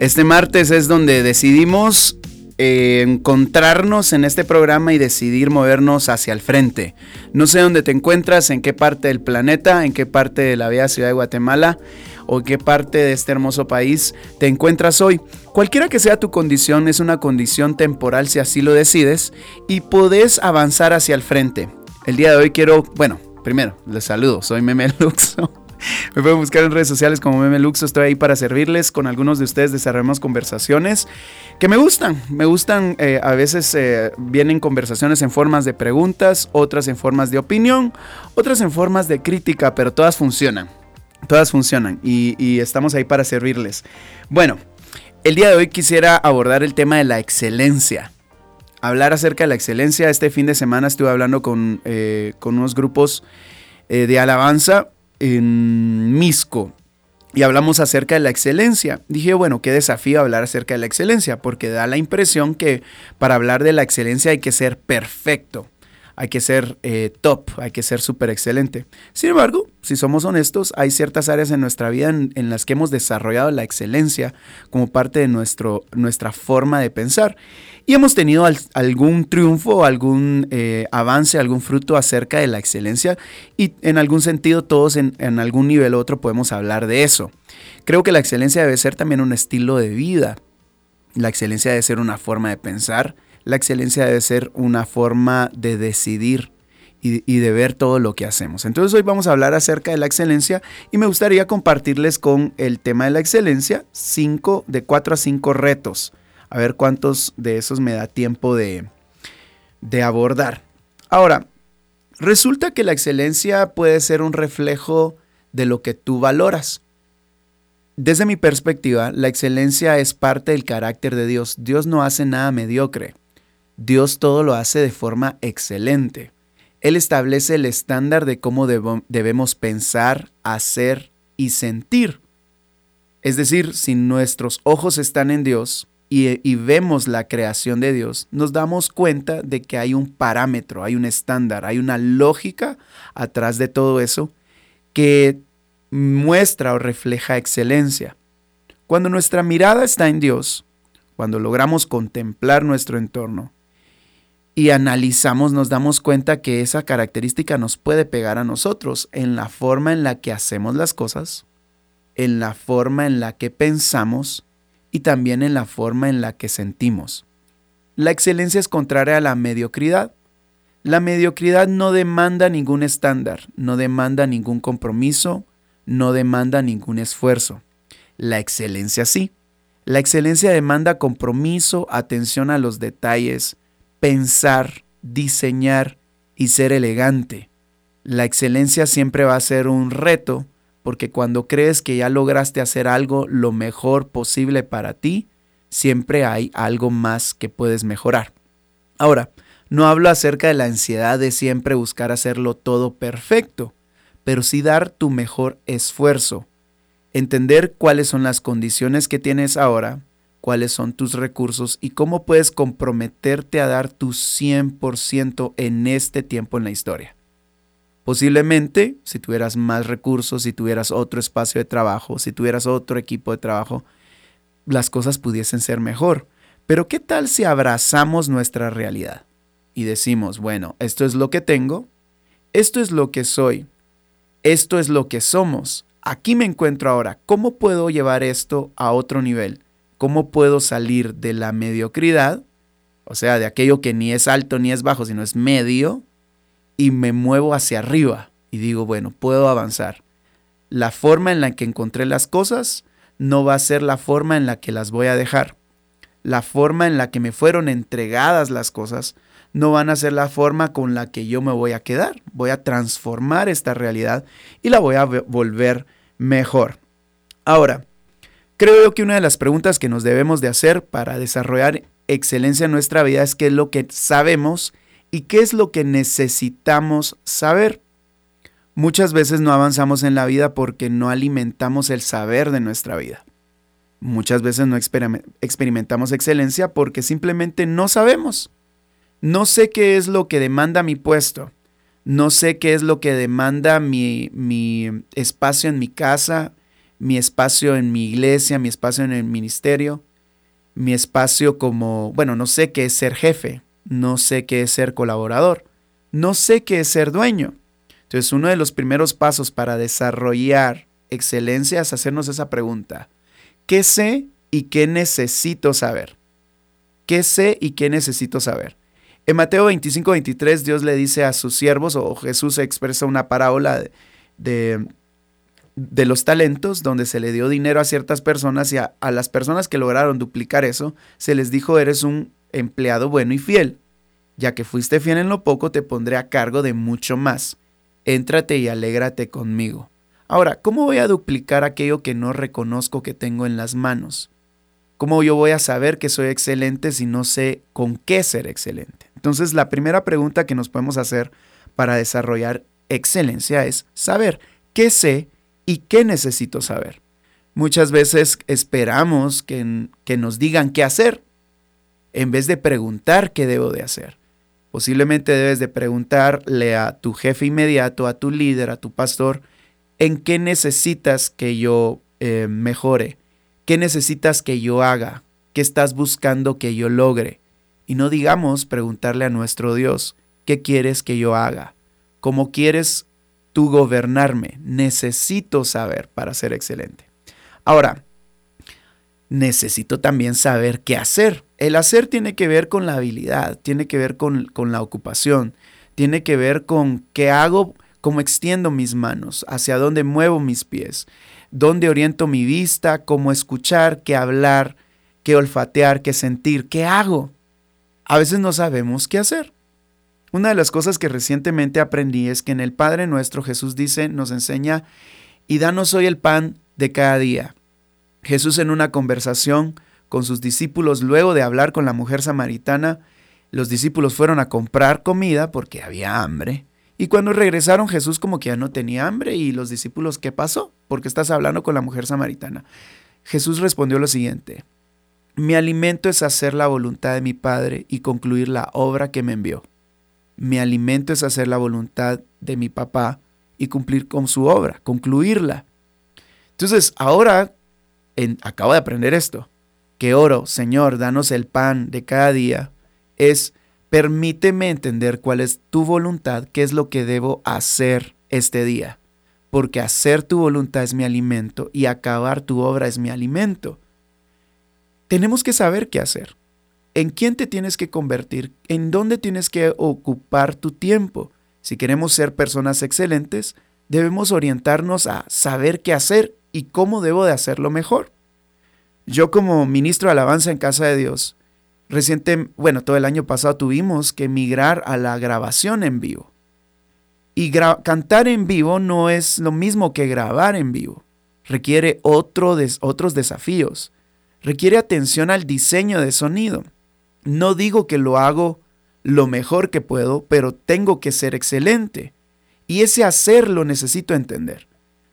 Este martes es donde decidimos eh, encontrarnos en este programa y decidir movernos hacia el frente. No sé dónde te encuentras, en qué parte del planeta, en qué parte de la bella ciudad de Guatemala o en qué parte de este hermoso país te encuentras hoy. Cualquiera que sea tu condición, es una condición temporal si así lo decides y podés avanzar hacia el frente. El día de hoy quiero, bueno, primero les saludo, soy Meme Luxo. Me pueden buscar en redes sociales como Meme Luxo. Estoy ahí para servirles. Con algunos de ustedes desarrollamos conversaciones que me gustan. Me gustan. Eh, a veces eh, vienen conversaciones en formas de preguntas, otras en formas de opinión, otras en formas de crítica, pero todas funcionan. Todas funcionan y, y estamos ahí para servirles. Bueno, el día de hoy quisiera abordar el tema de la excelencia hablar acerca de la excelencia. Este fin de semana estuve hablando con, eh, con unos grupos de alabanza en Misco y hablamos acerca de la excelencia. Dije, bueno, qué desafío hablar acerca de la excelencia, porque da la impresión que para hablar de la excelencia hay que ser perfecto hay que ser eh, top, hay que ser súper excelente. Sin embargo, si somos honestos, hay ciertas áreas en nuestra vida en, las que hemos desarrollado la excelencia como parte de nuestro, nuestra forma de pensar. Y hemos tenido algún triunfo, algún eh, avance, algún fruto acerca de la excelencia. Y en algún sentido, todos en, en algún nivel u otro podemos hablar de eso. Creo que la excelencia debe ser también un estilo de vida. La excelencia debe ser una forma de pensar, la excelencia debe ser una forma de decidir y, de ver todo lo que hacemos. Entonces hoy vamos a hablar acerca de la excelencia y me gustaría compartirles con el tema de la excelencia cinco, de cuatro a cinco retos. A ver cuántos de esos me da tiempo de, de abordar. Ahora, resulta que la excelencia puede ser un reflejo de lo que tú valoras. Desde mi perspectiva, la excelencia es parte del carácter de Dios. Dios no hace nada mediocre. Dios todo lo hace de forma excelente. Él establece el estándar de cómo debemos pensar, hacer y sentir. Es decir, si nuestros ojos están en Dios y, vemos la creación de Dios, nos damos cuenta de que hay un parámetro, hay un estándar, hay una lógica atrás de todo eso que muestra o refleja excelencia. Cuando nuestra mirada está en Dios, cuando logramos contemplar nuestro entorno, y analizamos, nos damos cuenta que esa característica nos puede pegar a nosotros en la forma en la que hacemos las cosas, en la forma en la que pensamos y también en la forma en la que sentimos. La excelencia es contraria a la mediocridad. La mediocridad no demanda ningún estándar, no demanda ningún compromiso, no demanda ningún esfuerzo. La excelencia sí. La excelencia demanda compromiso, atención a los detalles, pensar, diseñar y ser elegante. La excelencia siempre va a ser un reto porque cuando crees que ya lograste hacer algo lo mejor posible para ti, siempre hay algo más que puedes mejorar. Ahora, no hablo acerca de la ansiedad de siempre buscar hacerlo todo perfecto, pero sí dar tu mejor esfuerzo, entender cuáles son las condiciones que tienes ahora, cuáles son tus recursos y cómo puedes comprometerte a dar tu 100% en este tiempo en la historia. Posiblemente, si tuvieras más recursos, si tuvieras otro espacio de trabajo, si tuvieras otro equipo de trabajo, las cosas pudiesen ser mejor. Pero ¿qué tal si abrazamos nuestra realidad y decimos, bueno, esto es lo que tengo, esto es lo que soy, esto es lo que somos, aquí me encuentro ahora, ¿cómo puedo llevar esto a otro nivel? ¿Cómo puedo salir de la mediocridad? O sea, de aquello que ni es alto ni es bajo, sino es medio, y me muevo hacia arriba y digo, bueno, puedo avanzar. La forma en la que encontré las cosas no va a ser la forma en la que las voy a dejar. La forma en la que me fueron entregadas las cosas no van a ser la forma con la que yo me voy a quedar. Voy a transformar esta realidad y la voy a volver mejor. Ahora, Creo que una de las preguntas que nos debemos de hacer para desarrollar excelencia en nuestra vida es qué es lo que sabemos y qué es lo que necesitamos saber. Muchas veces no avanzamos en la vida porque no alimentamos el saber de nuestra vida. Muchas veces no experimentamos excelencia porque simplemente no sabemos. No sé qué es lo que demanda mi puesto. No sé qué es lo que demanda mi, mi espacio en mi casa, mi espacio en mi iglesia, mi espacio en el ministerio, mi espacio como, bueno, no sé qué es ser jefe, no sé qué es ser colaborador, no sé qué es ser dueño. Entonces, uno de los primeros pasos para desarrollar excelencia es hacernos esa pregunta. ¿Qué sé y qué necesito saber? ¿Qué sé y qué necesito saber? En Mateo 25, 23, Dios le dice a sus siervos, o Jesús expresa una parábola de, de, los talentos, donde se le dio dinero a ciertas personas y a las personas que lograron duplicar eso, se les dijo, eres un empleado bueno y fiel. Ya que fuiste fiel en lo poco, te pondré a cargo de mucho más éntrate y alégrate conmigo. Ahora, ¿cómo voy a duplicar aquello que no reconozco que tengo en las manos? ¿Cómo yo voy a saber que soy excelente si no sé con qué ser excelente? Entonces, la primera pregunta que nos podemos hacer para desarrollar excelencia es saber qué sé y qué necesito saber. Muchas veces esperamos que, que nos digan qué hacer en vez de preguntar qué debo de hacer. Posiblemente debes de preguntarle a tu jefe inmediato, a tu líder, a tu pastor, en qué necesitas que yo eh, mejore, qué necesitas que yo haga, qué estás buscando que yo logre. Y no digamos preguntarle a nuestro Dios, ¿qué quieres que yo haga? ¿Cómo quieres tú gobernarme? Necesito saber para ser excelente. Ahora, necesito también saber qué hacer. El hacer tiene que ver con la habilidad, tiene que ver con, la ocupación, tiene que ver con qué hago, cómo extiendo mis manos, hacia dónde muevo mis pies, dónde oriento mi vista, cómo escuchar, qué hablar, qué olfatear, qué sentir, qué hago. A veces no sabemos qué hacer. Una de las cosas que recientemente aprendí es que en el Padre nuestro Jesús dice, nos enseña, y danos hoy el pan de cada día. Jesús en una conversación con sus discípulos, luego de hablar con la mujer samaritana, los discípulos fueron a comprar comida porque había hambre. Y cuando regresaron Jesús como que ya no tenía hambre y los discípulos, ¿qué pasó? Porque estás hablando con la mujer samaritana. Jesús respondió lo siguiente, mi alimento es hacer la voluntad de mi Padre y concluir la obra que me envió. Mi alimento es hacer la voluntad de mi papá y cumplir con su obra, concluirla. Entonces, ahora acabo de aprender esto, que oro, Señor, danos el pan de cada día, es permíteme entender cuál es tu voluntad, qué es lo que debo hacer este día, porque hacer tu voluntad es mi alimento y acabar tu obra es mi alimento. Tenemos que saber qué hacer, en quién te tienes que convertir, en dónde tienes que ocupar tu tiempo. Si queremos ser personas excelentes, debemos orientarnos a saber qué hacer y cómo debo de hacerlo mejor. Yo como ministro de alabanza en Casa de Dios, reciente, bueno, todo el año pasado tuvimos que migrar a la grabación en vivo. Y cantar en vivo no es lo mismo que grabar en vivo. Requiere otro otros desafíos. Requiere atención al diseño de sonido. No digo que lo hago lo mejor que puedo, pero tengo que ser excelente. Y ese hacer lo necesito entender.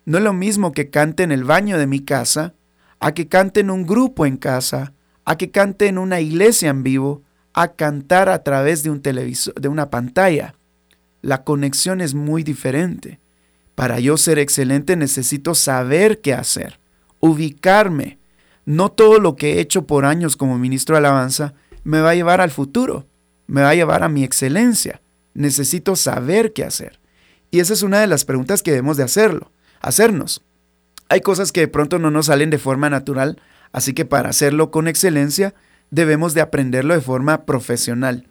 No es lo mismo que cante en el baño de mi casa, a que cante en un grupo en casa, a que cante en una iglesia en vivo, a cantar a través de un televisor, de una pantalla. La conexión es muy diferente. Para yo ser excelente necesito saber qué hacer, ubicarme. No todo lo que he hecho por años como ministro de alabanza me va a llevar al futuro, me va a llevar a mi excelencia. Necesito saber qué hacer. Y esa es una de las preguntas que debemos de hacerlo hacernos. Hay cosas que de pronto no nos salen de forma natural, así que para hacerlo con excelencia debemos de aprenderlo de forma profesional.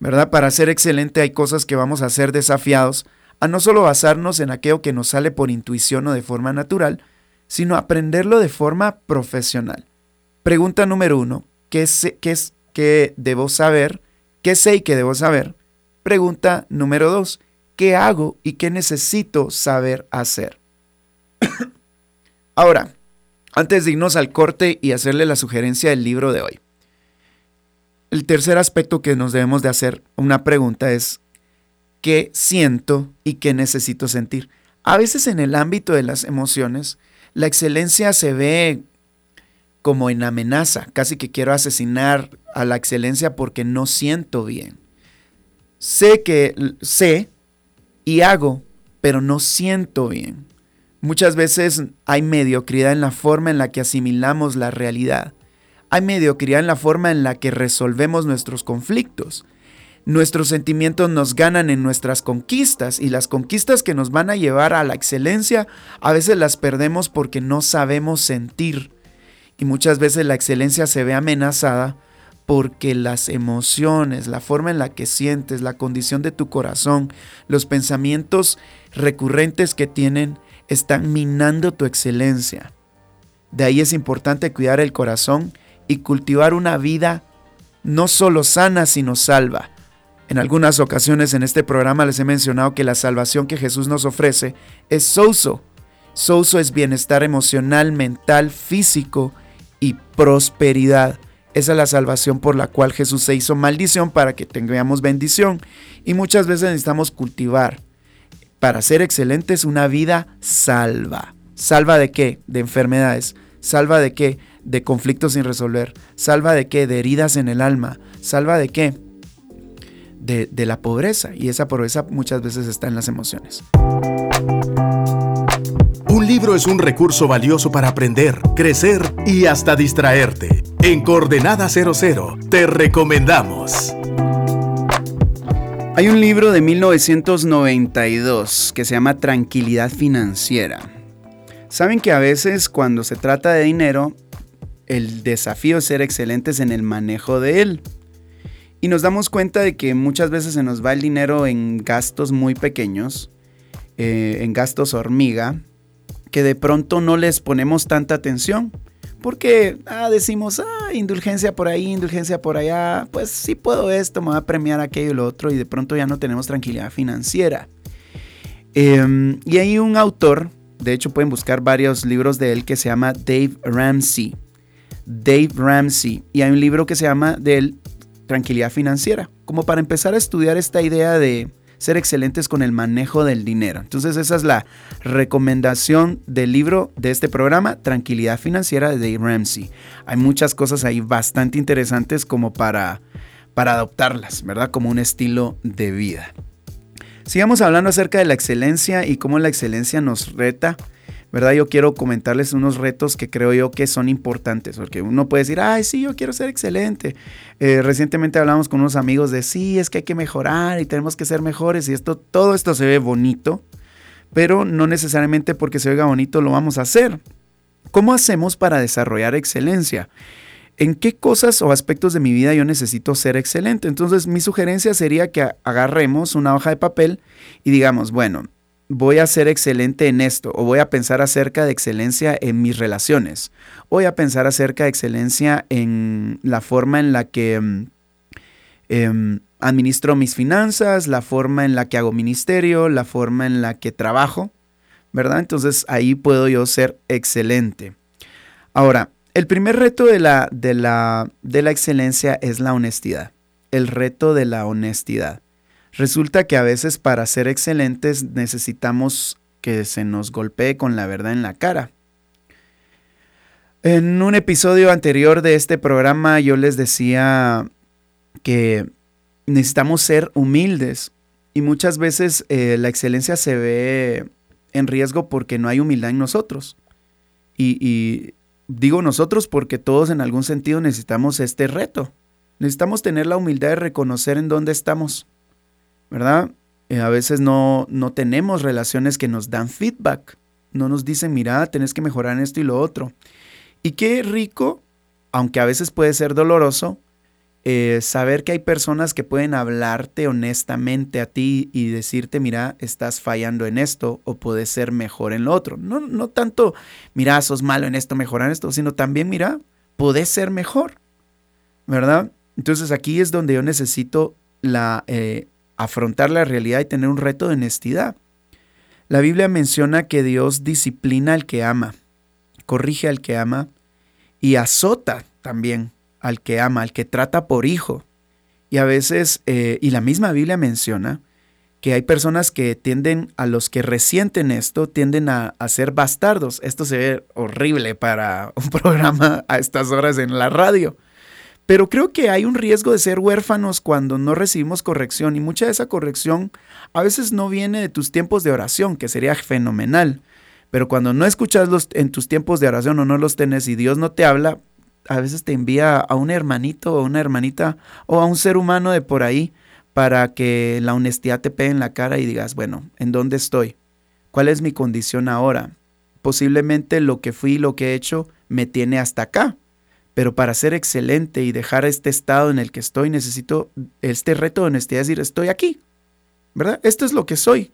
¿Verdad? Para ser excelente hay cosas que vamos a ser desafiados a no solo basarnos en aquello que nos sale por intuición o de forma natural, sino aprenderlo de forma profesional. Pregunta número uno, ¿qué, sé, qué, es, ¿qué debo saber? ¿Qué sé y qué debo saber? Pregunta número dos, ¿qué hago y qué necesito saber hacer? Ahora, Antes de irnos al corte y hacerle la sugerencia del libro de hoy. El tercer aspecto que nos debemos de hacer una pregunta es, ¿qué siento y qué necesito sentir? A veces en el ámbito de las emociones, la excelencia se ve como en amenaza, casi que quiero asesinar a la excelencia porque no siento bien. Sé que sé y hago, pero no siento bien. Muchas veces hay mediocridad en la forma en la que asimilamos la realidad. Hay mediocridad en la forma en la que resolvemos nuestros conflictos. Nuestros sentimientos nos ganan en nuestras conquistas y las conquistas que nos van a llevar a la excelencia a veces las perdemos porque no sabemos sentir. Y muchas veces la excelencia se ve amenazada porque las emociones, la forma en la que sientes, la condición de tu corazón, los pensamientos recurrentes que tienen, están minando tu excelencia. De ahí es importante cuidar el corazón y cultivar una vida no solo sana, sino salva. En algunas ocasiones en este programa les he mencionado que la salvación que Jesús nos ofrece es souso. Souso es bienestar emocional, mental, físico y prosperidad. Esa es la salvación por la cual Jesús se hizo maldición para que tengamos bendición. Y muchas veces necesitamos cultivar para ser excelentes una vida salva. ¿Salva de qué? De enfermedades. ¿Salva de qué? De conflictos sin resolver. ¿Salva de qué? De heridas en el alma. ¿Salva de qué? De, de la pobreza. Y esa pobreza muchas veces está en las emociones. Es un recurso valioso para aprender, crecer y hasta distraerte. En Coordenada 00 te recomendamos. Hay un libro de 1992 que se llama Tranquilidad Financiera. Saben que a veces cuando se trata de dinero, el desafío es ser excelentes en el manejo de él. Y nos damos cuenta de que muchas veces se nos va el dinero en gastos muy pequeños, eh, en gastos hormiga, que de pronto no les ponemos tanta atención. Porque ah, decimos, ah, indulgencia por ahí, indulgencia por allá, pues sí puedo esto, me va a premiar aquello y lo otro, y de pronto ya no tenemos tranquilidad financiera. Em, y hay un autor, de hecho pueden buscar varios libros de él que se llama Dave Ramsey. Dave Ramsey. Y hay un libro que se llama de Tranquilidad Financiera, como para empezar a estudiar esta idea de ser excelentes con el manejo del dinero. Entonces esa es la recomendación del libro de este programa, Tranquilidad Financiera de Dave Ramsey. Hay muchas cosas ahí bastante interesantes como para, para adoptarlas, ¿verdad? Como un estilo de vida. Sigamos hablando acerca de la excelencia y cómo la excelencia nos reta ¿verdad? Yo quiero comentarles unos retos que creo yo que son importantes, porque uno puede decir, ay, sí, yo quiero ser excelente. Eh, recientemente hablamos con unos amigos de, sí, es que hay que mejorar y tenemos que ser mejores y esto, todo esto se ve bonito, pero no necesariamente porque se oiga bonito lo vamos a hacer. ¿Cómo hacemos para desarrollar excelencia? ¿En qué cosas o aspectos de mi vida yo necesito ser excelente? Entonces mi sugerencia sería que agarremos una hoja de papel y digamos, bueno, voy a ser excelente en esto, o voy a pensar acerca de excelencia en mis relaciones, voy a pensar acerca de excelencia en la forma en la que mm, em, administro mis finanzas, la forma en la que hago ministerio, la forma en la que trabajo, ¿verdad? Entonces ahí puedo yo ser excelente. Ahora, el primer reto de la, de la, de la excelencia es la honestidad, el reto de la honestidad. Resulta que a veces para ser excelentes necesitamos que se nos golpee con la verdad en la cara. En un episodio anterior de este programa yo les decía que necesitamos ser humildes y muchas veces eh, la excelencia se ve en riesgo porque no hay humildad en nosotros. Y, y digo nosotros porque todos en algún sentido necesitamos este reto. Necesitamos tener la humildad de reconocer en dónde estamos ¿verdad? Eh, a veces no, no tenemos relaciones que nos dan feedback. No nos dicen, mira, tenés que mejorar en esto y lo otro. Y qué rico, aunque a veces puede ser doloroso, eh, saber que hay personas que pueden hablarte honestamente a ti y decirte, mira, estás fallando en esto o puedes ser mejor en lo otro. No, no tanto, mira, sos malo en esto, mejorar en esto, sino también, mira, puedes ser mejor, ¿verdad? Entonces aquí es donde yo necesito la, eh, afrontar la realidad y tener un reto de honestidad. La Biblia menciona que Dios disciplina al que ama. corrige al que ama y azota también al que ama, al que trata por hijo. Y a veces, eh, y la misma Biblia menciona, que hay personas que tienden, a los que resienten esto, tienden a, a, ser bastardos. Esto se ve horrible para un programa a estas horas en la radio. Pero creo que hay un riesgo de ser huérfanos cuando no recibimos corrección y mucha de esa corrección a veces no viene de tus tiempos de oración, que sería fenomenal. Pero cuando no escuchas los, en tus tiempos de oración o no los tenés y Dios no te habla, a veces te envía a un hermanito o una hermanita o a un ser humano de por ahí para que la honestidad te pegue en la cara y digas, bueno, ¿en dónde estoy? ¿Cuál es mi condición ahora? Posiblemente lo que fui y lo que he hecho me tiene hasta acá. Pero para ser excelente y dejar este estado en el que estoy, necesito este reto de honestidad, decir, estoy aquí, ¿verdad? Esto es lo que soy.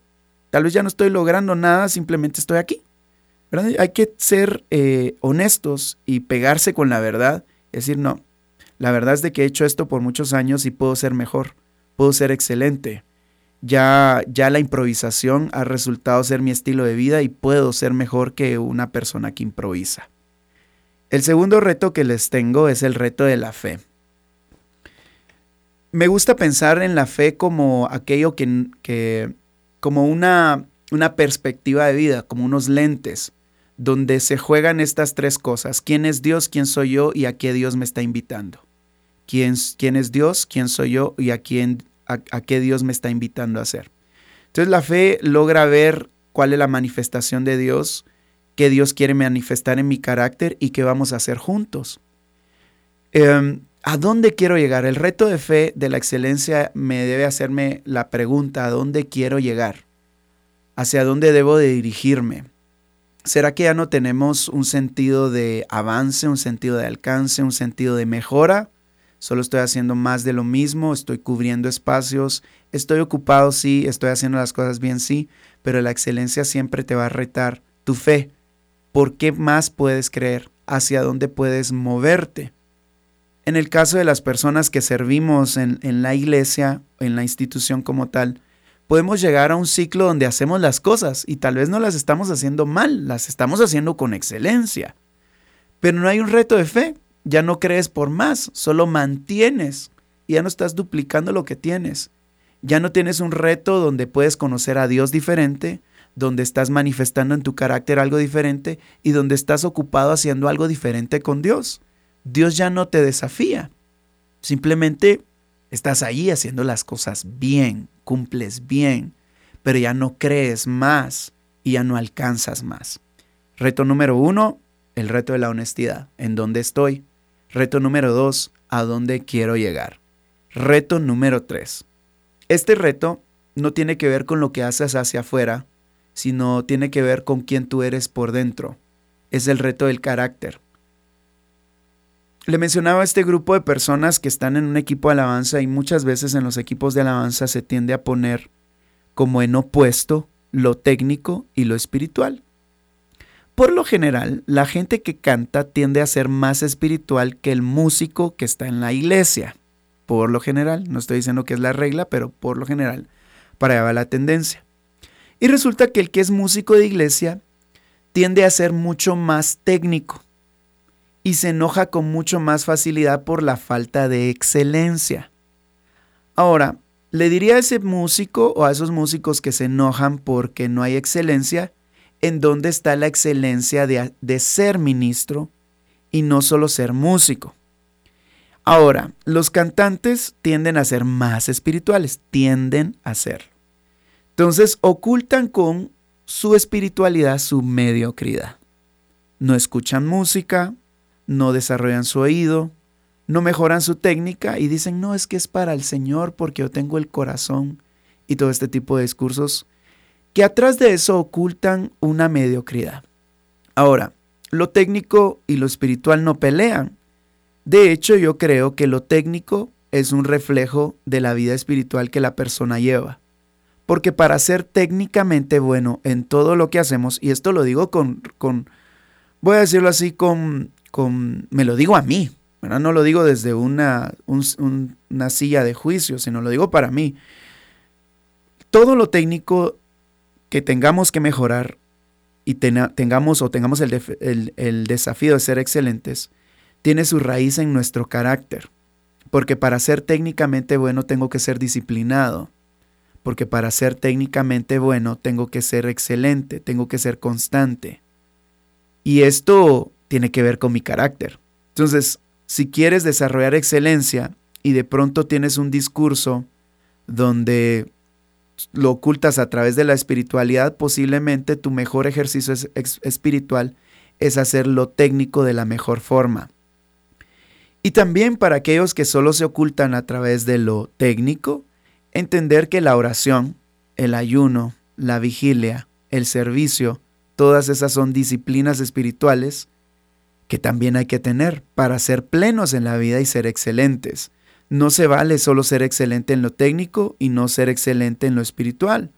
Tal vez ya no estoy logrando nada, simplemente estoy aquí. ¿verdad? Hay que ser eh, honestos y pegarse con la verdad. decir, no, la verdad es de que he hecho esto por muchos años y puedo ser mejor puedo ser excelente. Ya, ya la improvisación ha resultado ser mi estilo de vida y puedo ser mejor que una persona que improvisa. El segundo reto que les tengo es el reto de la fe. Me gusta pensar en la fe como aquello que, que como una, una perspectiva de vida, como unos lentes, donde se juegan estas tres cosas. ¿Quién es Dios? ¿Quién soy yo? ¿Y a qué Dios me está invitando? quién, quién es Dios, quién soy yo y a, quién, a, qué Dios me está invitando a hacer. Entonces la fe logra ver cuál es la manifestación de Dios, qué Dios quiere manifestar en mi carácter y qué vamos a hacer juntos. Em, ¿A dónde quiero llegar? El reto de fe de la excelencia me debe hacerme la pregunta, ¿a dónde quiero llegar? ¿Hacia dónde debo de dirigirme? ¿Será que ya no tenemos un sentido de avance, un sentido de alcance, un sentido de mejora? solo estoy haciendo más de lo mismo, estoy cubriendo espacios, estoy ocupado, sí, estoy haciendo las cosas bien, sí, pero la excelencia siempre te va a retar tu fe. ¿Por qué más puedes creer? ¿Hacia dónde puedes moverte? En el caso de las personas que servimos en, la iglesia, en la institución como tal, podemos llegar a un ciclo donde hacemos las cosas y tal vez no las estamos haciendo mal, las estamos haciendo con excelencia. Pero no hay un reto de fe, ya no crees por más, solo mantienes y ya no estás duplicando lo que tienes. Ya no tienes un reto donde puedes conocer a Dios diferente, donde estás manifestando en tu carácter algo diferente y donde estás ocupado haciendo algo diferente con Dios. Dios ya no te desafía. Simplemente estás ahí haciendo las cosas bien, cumples bien, pero ya no crees más y ya no alcanzas más. Reto número uno, el reto de la honestidad. ¿En dónde estoy? Reto número dos, ¿a dónde quiero llegar? Reto número tres. Este reto no tiene que ver con lo que haces hacia afuera, sino tiene que ver con quién tú eres por dentro. Es el reto del carácter. Le mencionaba a este grupo de personas que están en un equipo de alabanza y muchas veces en los equipos de alabanza se tiende a poner como en opuesto lo técnico y lo espiritual. Por lo general, la gente que canta tiende a ser más espiritual que el músico que está en la iglesia. Por lo general, no estoy diciendo que es la regla, pero por lo general, para allá va la tendencia. Y resulta que el que es músico de iglesia tiende a ser mucho más técnico y se enoja con mucho más facilidad por la falta de excelencia. Ahora, le diría a ese músico o a esos músicos que se enojan porque no hay excelencia, en dónde está la excelencia de, de ser ministro y no solo ser músico. Ahora, los cantantes tienden a ser más espirituales, tienden a ser. Entonces ocultan con su espiritualidad su mediocridad. No escuchan música, no desarrollan su oído, no mejoran su técnica y dicen, no, es que es para el Señor porque yo tengo el corazón y todo este tipo de discursos que atrás de eso ocultan una mediocridad. Ahora, lo técnico y lo espiritual no pelean. De hecho, yo creo que lo técnico es un reflejo de la vida espiritual que la persona lleva. Porque para ser técnicamente bueno en todo lo que hacemos, y esto lo digo con, con voy a decirlo así, con, con, me lo digo a mí, no lo digo desde una, una silla de juicio, sino lo digo para mí. Todo lo técnico que tengamos que mejorar y tengamos o tengamos el, el desafío de ser excelentes, tiene su raíz en nuestro carácter. Porque para ser técnicamente bueno tengo que ser disciplinado. Porque para ser técnicamente bueno tengo que ser excelente, tengo que ser constante. Y esto tiene que ver con mi carácter. Entonces, si quieres desarrollar excelencia y de pronto tienes un discurso donde lo ocultas a través de la espiritualidad, posiblemente tu mejor ejercicio espiritual es hacer lo técnico de la mejor forma. Y también para aquellos que solo se ocultan a través de lo técnico, entender que la oración, el ayuno, la vigilia, el servicio, todas esas son disciplinas espirituales que también hay que tener para ser plenos en la vida y ser excelentes. No se vale solo ser excelente en lo técnico y no ser excelente en lo espiritual.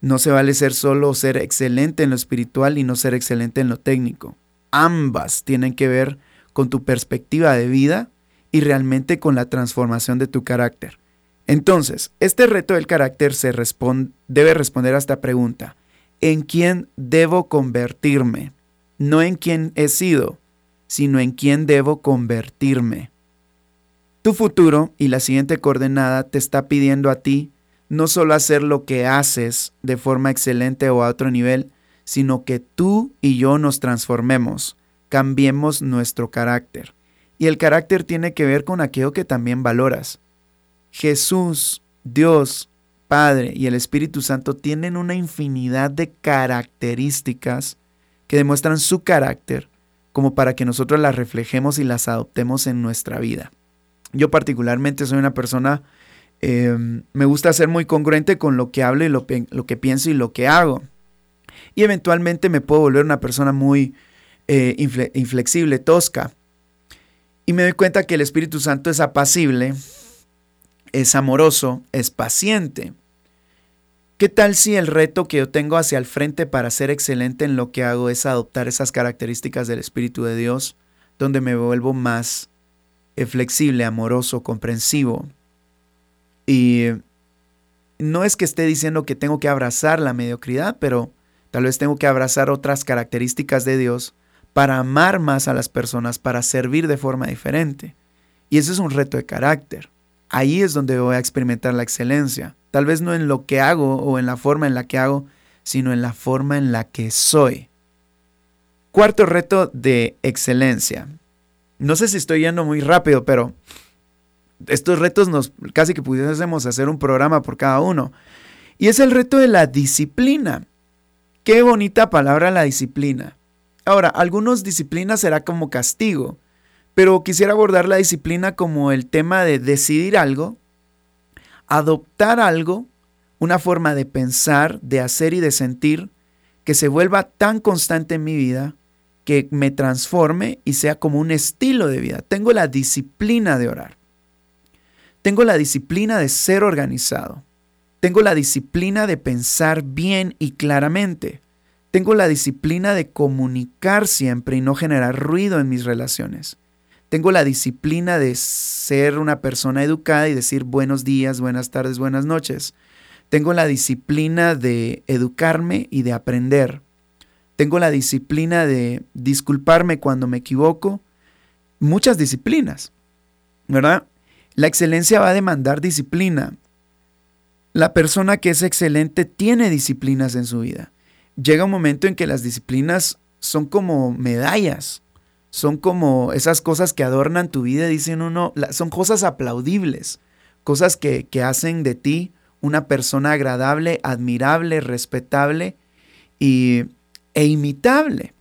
No se vale ser solo ser excelente en lo espiritual y no ser excelente en lo técnico. Ambas tienen que ver con tu perspectiva de vida y realmente con la transformación de tu carácter. Entonces, este reto del carácter se debe responder a esta pregunta. ¿En quién debo convertirme? No en quién he sido, sino en quién debo convertirme. Tu futuro y la siguiente coordenada te está pidiendo a ti no solo hacer lo que haces de forma excelente o a otro nivel, sino que tú y yo nos transformemos cambiemos nuestro carácter. Y el carácter tiene que ver con aquello que también valoras. Jesús, Dios, Padre y el Espíritu Santo tienen una infinidad de características que demuestran su carácter como para que nosotros las reflejemos y las adoptemos en nuestra vida. Yo particularmente soy una persona, em, me gusta ser muy congruente con lo que hablo y lo, lo que pienso y lo que hago. Y eventualmente me puedo volver una persona muy, eh, inflexible, tosca. Y me doy cuenta que el Espíritu Santo es apacible, es amoroso, es paciente. ¿Qué tal si el reto que yo tengo hacia el frente para ser excelente en lo que hago es adoptar esas características del Espíritu de Dios, donde me vuelvo más eh, flexible, amoroso, comprensivo? Y no es que esté diciendo que tengo que abrazar la mediocridad, pero tal vez tengo que abrazar otras características de Dios para amar más a las personas, para servir de forma diferente. Y ese es un reto de carácter. Ahí es donde voy a experimentar la excelencia. Tal vez no en lo que hago o en la forma en la que hago, sino en la forma en la que soy. Cuarto reto de excelencia. No sé si estoy yendo muy rápido, pero estos retos nos casi que pudiésemos hacer un programa por cada uno. Y es el reto de la disciplina. Qué bonita palabra la disciplina. Ahora, algunas disciplinas será como castigo, pero quisiera abordar la disciplina como el tema de decidir algo, adoptar algo, una forma de pensar, de hacer y de sentir que se vuelva tan constante en mi vida que me transforme y sea como un estilo de vida. Tengo la disciplina de orar. Tengo la disciplina de ser organizado. Tengo la disciplina de pensar bien y claramente. Tengo la disciplina de comunicar siempre y no generar ruido en mis relaciones. Tengo la disciplina de ser una persona educada y decir buenos días, buenas tardes, buenas noches. Tengo la disciplina de educarme y de aprender. Tengo la disciplina de disculparme cuando me equivoco. Muchas disciplinas, ¿verdad? La excelencia va a demandar disciplina. La persona que es excelente tiene disciplinas en su vida llega un momento en que las disciplinas son como medallas, son como esas cosas que adornan tu vida, dicen uno, son cosas aplaudibles, cosas que, hacen de ti una persona agradable, admirable, respetable y, e imitable.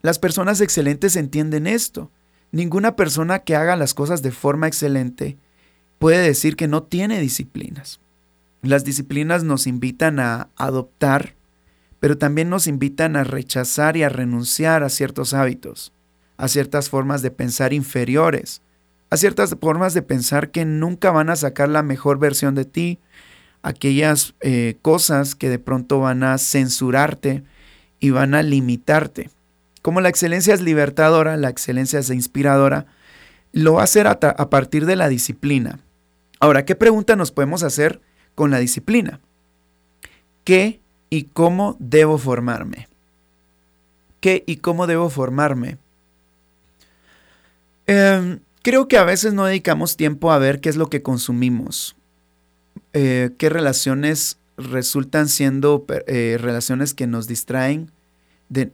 Las personas excelentes entienden esto. Ninguna persona que haga las cosas de forma excelente puede decir que no tiene disciplinas. Las disciplinas nos invitan a adoptar pero también nos invitan a rechazar y a renunciar a ciertos hábitos, a ciertas formas de pensar inferiores, a ciertas formas de pensar que nunca van a sacar la mejor versión de ti, aquellas eh, cosas que de pronto van a censurarte y van a limitarte. Como la excelencia es libertadora, la excelencia es inspiradora, lo va a hacer a, a partir de la disciplina. Ahora, ¿qué pregunta nos podemos hacer con la disciplina? ¿Qué y cómo debo formarme. ¿Qué y cómo debo formarme? Em, creo que a veces no dedicamos tiempo a ver qué es lo que consumimos, eh, qué relaciones resultan siendo eh, relaciones que nos distraen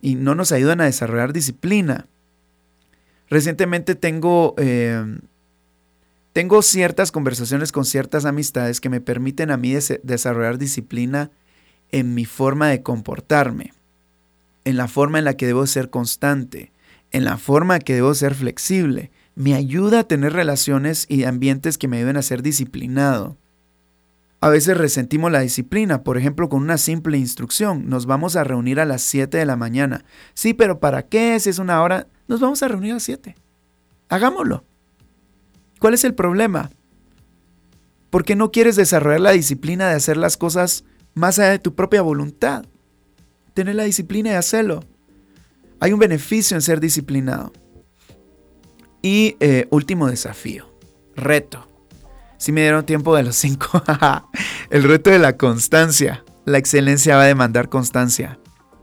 y no nos ayudan a desarrollar disciplina. Recientemente tengo, em, tengo ciertas conversaciones con ciertas amistades que me permiten a mí desarrollar disciplina en mi forma de comportarme, en la forma en la que debo ser constante, en la forma que debo ser flexible. Me ayuda a tener relaciones y ambientes que me ayuden a ser disciplinado. A veces resentimos la disciplina, por ejemplo, con una simple instrucción. Nos vamos a reunir a las 7 de la mañana. Sí, pero ¿para qué? Si es una hora, nos vamos a reunir a las 7. Hagámoslo. ¿Cuál es el problema? ¿Por qué no quieres desarrollar la disciplina de hacer las cosas más allá de tu propia voluntad? Tener la disciplina de hacerlo. Hay un beneficio en ser disciplinado. Y eh, último desafío, reto si me dieron tiempo de los cinco. el reto de la constancia. La excelencia va a demandar constancia.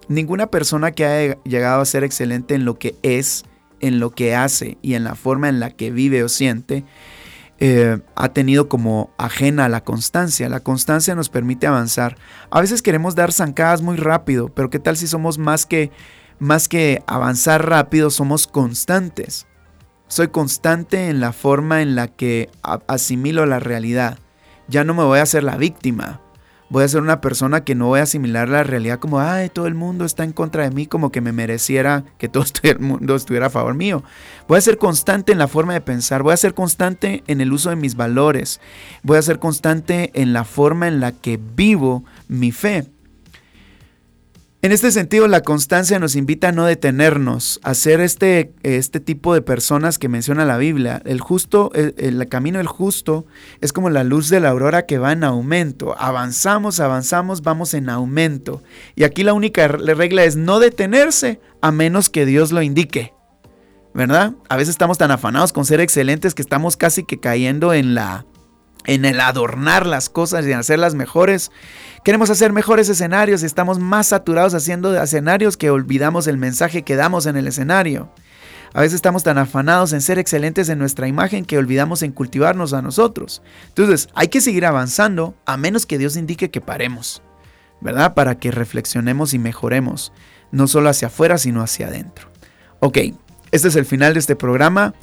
Ninguna persona que haya llegado a ser excelente en lo que es, en lo que hace y en la forma en la que vive o siente, eh, ha tenido como ajena la constancia. La constancia nos permite avanzar. A veces queremos dar zancadas muy rápido, pero ¿qué tal si somos más que, más que avanzar rápido, somos constantes? Soy constante en la forma en la que asimilo la realidad. Ya no me voy a hacer la víctima. Voy a ser una persona que no voy a asimilar la realidad como, ay, todo el mundo está en contra de mí, como que me mereciera que todo el mundo estuviera a favor mío. Voy a ser constante en la forma de pensar, voy a ser constante en el uso de mis valores, voy a ser constante en la forma en la que vivo mi fe. En este sentido, la constancia nos invita a no detenernos, a ser este, este tipo de personas que menciona la Biblia. El justo, el, camino del justo es como la luz de la aurora que va en aumento. Avanzamos, avanzamos, vamos en aumento. Y aquí la única regla es no detenerse a menos que Dios lo indique. ¿Verdad? A veces estamos tan afanados con ser excelentes que estamos casi que cayendo en la en el adornar las cosas y en hacerlas mejores. Queremos hacer mejores escenarios y estamos más saturados haciendo escenarios que olvidamos el mensaje que damos en el escenario. A veces estamos tan afanados en ser excelentes en nuestra imagen que olvidamos en cultivarnos a nosotros. Entonces, hay que seguir avanzando a menos que Dios indique que paremos, ¿verdad? Para que reflexionemos y mejoremos, no solo hacia afuera, sino hacia adentro. Ok, este es el final de este programa.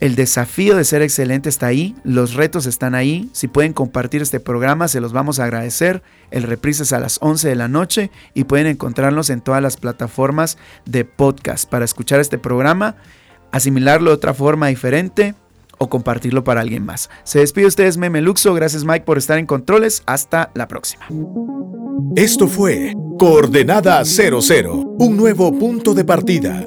El desafío de ser excelente está ahí, los retos están ahí. Si pueden compartir este programa, se los vamos a agradecer. El reprise es a las 11 de la noche y pueden encontrarnos en todas las plataformas de podcast para escuchar este programa, asimilarlo de otra forma diferente o compartirlo para alguien más. Se despide ustedes, Meme Luxo. Gracias, Mike, por estar en controles. Hasta la próxima. Esto fue Coordenada 00, un nuevo punto de partida